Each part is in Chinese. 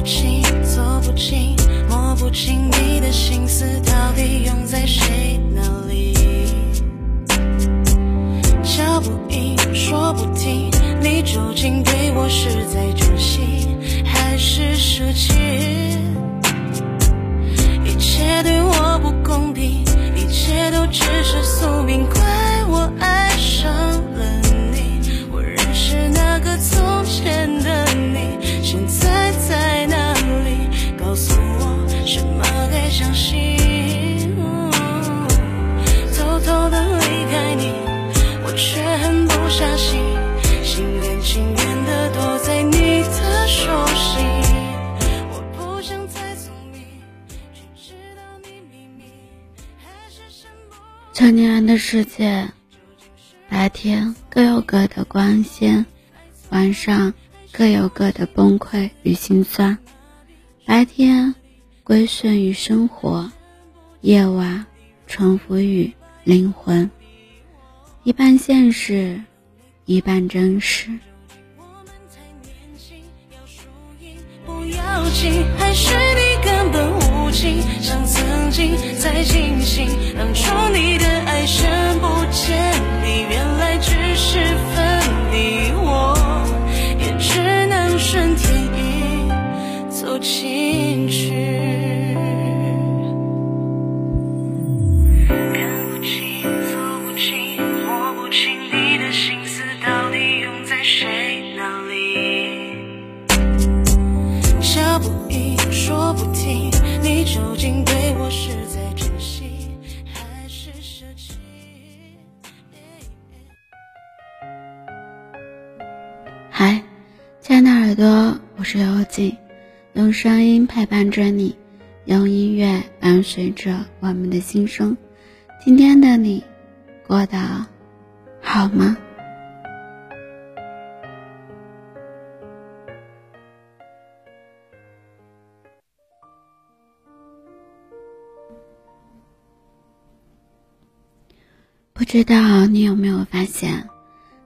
不清，走不清，摸不清你的心思到底用在谁那里。叫不应，说不听，你究竟对我是在珍惜，还是舍弃？一切对我不公平，一切都只是宿命，怪我爱上了成年人的世界，白天各有各的光鲜，晚上各有各的崩溃与心酸。白天归顺于生活，夜晚重复于灵魂。一半现实，一半真实。我们太年轻，要输赢不要紧，还是你究竟对我是在珍惜，还是舍弃？嗨，亲爱的耳朵，我是幽静，用声音陪伴着你，用音乐伴随着我们的心声。今天的你过得好吗？知道你有没有发现，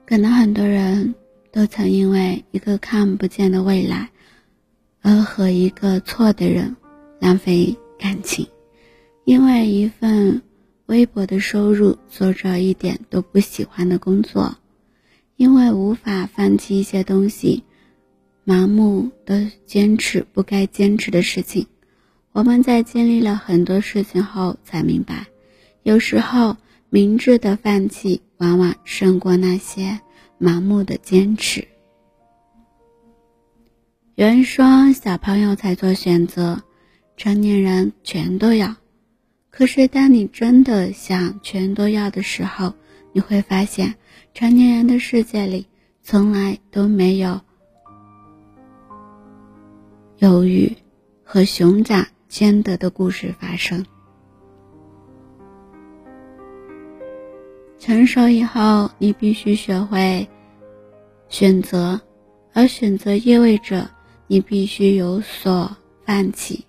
可能很多人都曾因为一个看不见的未来，而和一个错的人浪费感情，因为一份微薄的收入做着一点都不喜欢的工作，因为无法放弃一些东西，盲目的坚持不该坚持的事情。我们在经历了很多事情后才明白，有时候明智的放弃往往胜过那些盲目的坚持。有人说，小朋友才做选择，成年人全都要。可是，当你真的想全都要的时候，你会发现，成年人的世界里从来都没有犹豫和熊掌兼得的故事发生。成熟以后，你必须学会选择，而选择意味着你必须有所放弃。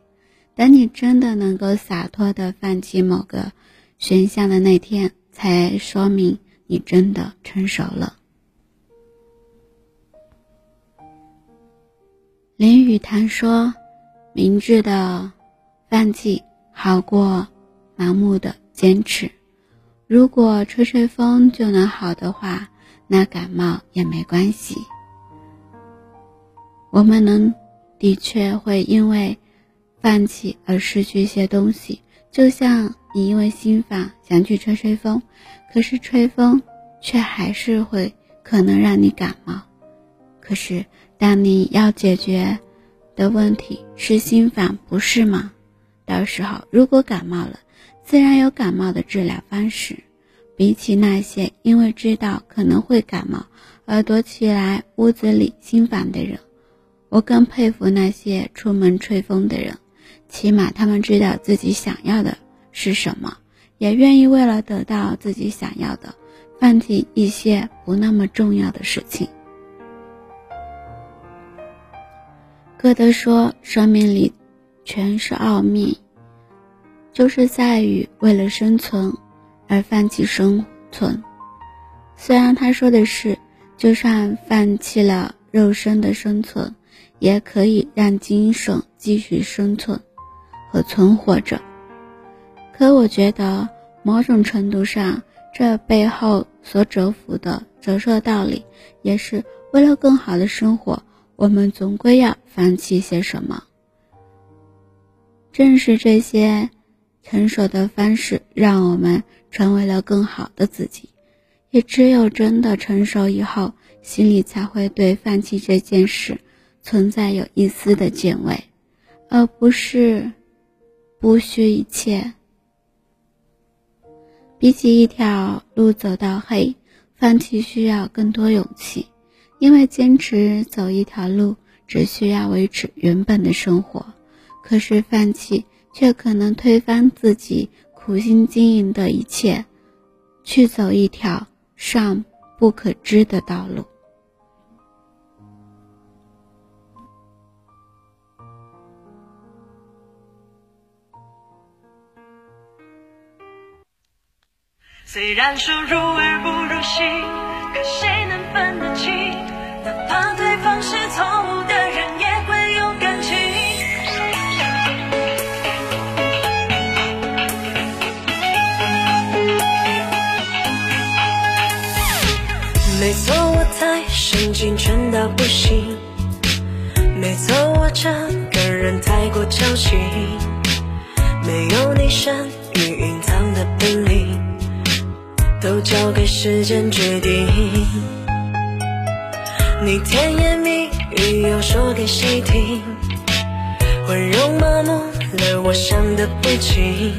等你真的能够洒脱的放弃某个选项的那天，才说明你真的成熟了。林语堂说：“明智的放弃好过盲目的坚持。如果吹吹风就能好的话，那感冒也没关系。我们能的确会因为。”放弃而失去一些东西，就像你因为心烦想去吹吹风，可是吹风却还是会可能让你感冒。可是当你要解决的问题是心烦，不是吗？到时候如果感冒了，自然有感冒的治疗方式。比起那些因为知道可能会感冒而躲起来屋子里心烦的人，我更佩服那些出门吹风的人。起码他们知道自己想要的是什么，也愿意为了得到自己想要的，放弃一些不那么重要的事情。歌德说：“生命里全是奥秘，就是在于为了生存而放弃生存。”虽然他说的是，就算放弃了肉身的生存，也可以让精神继续生存和存活着。可我觉得，某种程度上，这背后所折服的折射道理，也是为了更好的生活，我们总归要放弃些什么。正是这些成熟的方式，让我们成为了更好的自己。也只有真的成熟以后，心里才会对放弃这件事存在有一丝的敬畏，而不是不虚一切。比起一条路走到黑，放弃需要更多勇气，因为坚持走一条路只需要维持原本的生活。可是放弃却可能推翻自己苦心经营的一切，去走一条尚不可知的道路。虽然说入耳不入心，可谁能分情全到不行。没错，我这个人太过矫情。没有你善于隐藏的本领，都交给时间决定。你甜言蜜语又说给谁听？温柔麻木了我想的不清，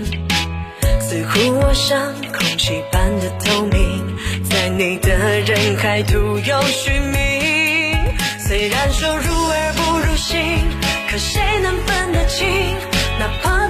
似乎我像空气般的透明，爱你的人还徒有虚名。虽然说入耳不如心，可谁能分得清？哪怕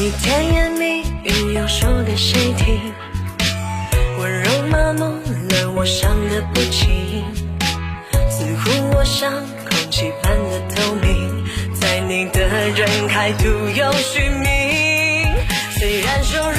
你甜言蜜语又说给谁听？温柔麻木了我伤的不轻，似乎我像空气般的透明，在你的人海徒有虚名。虽然说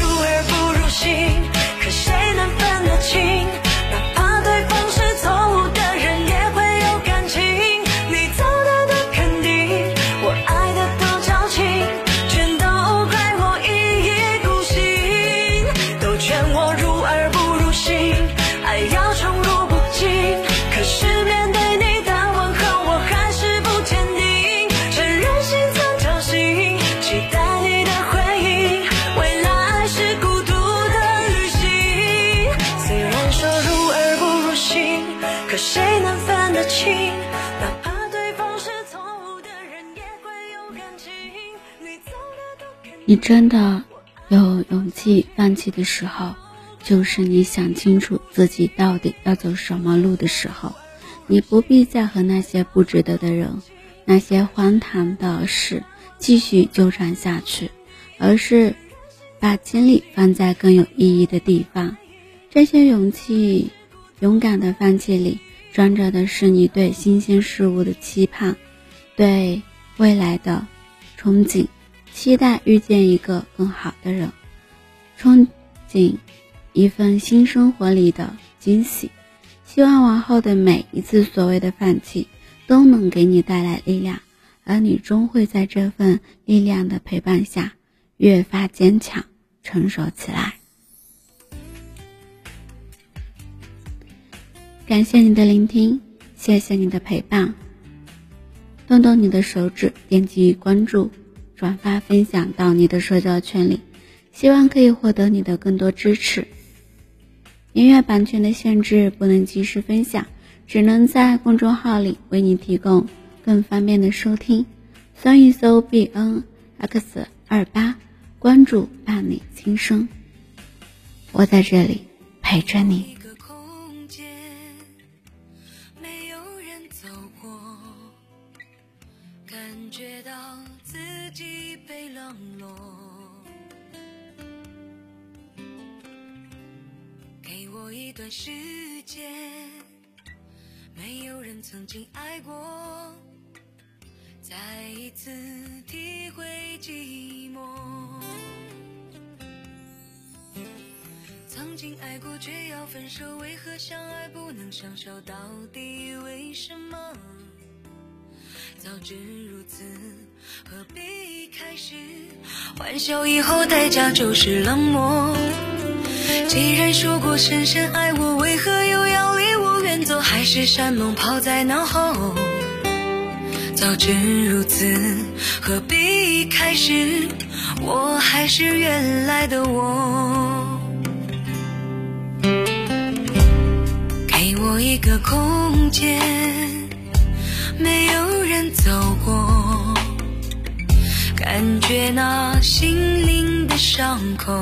谁能分得清？哪怕对方是错误的人，也会有感情。你走的多肯定你真的有勇气放弃的时候，就是你想清楚自己到底要走什么路的时候。你不必再和那些不值得的人、那些荒唐的事继续纠缠下去，而是把精力放在更有意义的地方。这些勇气、勇敢的放弃里，装着的是你对新鲜事物的期盼，对未来的憧憬。期待遇见一个更好的人，憧憬一份新生活里的惊喜。希望往后的每一次所谓的放弃，都能给你带来力量，而你终会在这份力量的陪伴下，越发坚强、成熟起来。感谢你的聆听，谢谢你的陪伴。动动你的手指，点击关注。转发分享到你的社交圈里，希望可以获得你的更多支持。音乐版权的限制不能及时分享，只能在公众号里为你提供更方便的收听。搜一搜 b n x 二八，关注伴你轻声，我在这里陪着你。曾经爱过，再一次体会寂寞。曾经爱过却要分手，为何相爱不能相守？到底为什么？早知如此，何必开始？欢笑以后代价就是冷漠。既然说过深深爱我，为何又要海誓山盟抛在脑后。早知如此，何必开始？我还是原来的我。给我一个空间。没有人走过，感觉那心灵的伤口。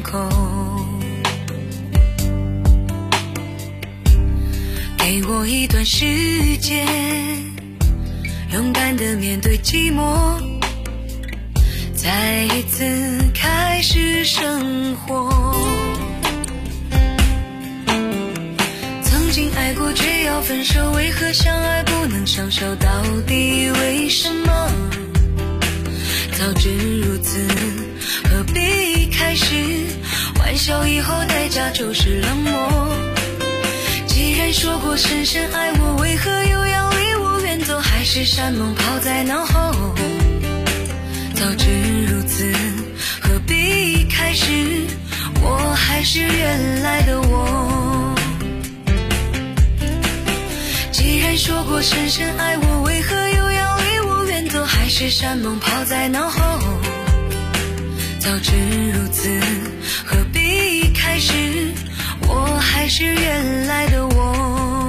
的伤口。给我一段时间，勇敢的面对寂寞，再一次开始生活。曾经爱过却要分手，为何相爱不能相守？到底为什么？早知如此，何必开始？欢笑以后代价就是冷漠。既然说过深深爱我，为何又要离我远走？海誓山盟抛在脑后。早知如此，何必开始？我还是原来的我。既然说过深深爱我，为何又要离我远走？海誓山盟抛在脑后。早知如此何必开始？我还是原来的我。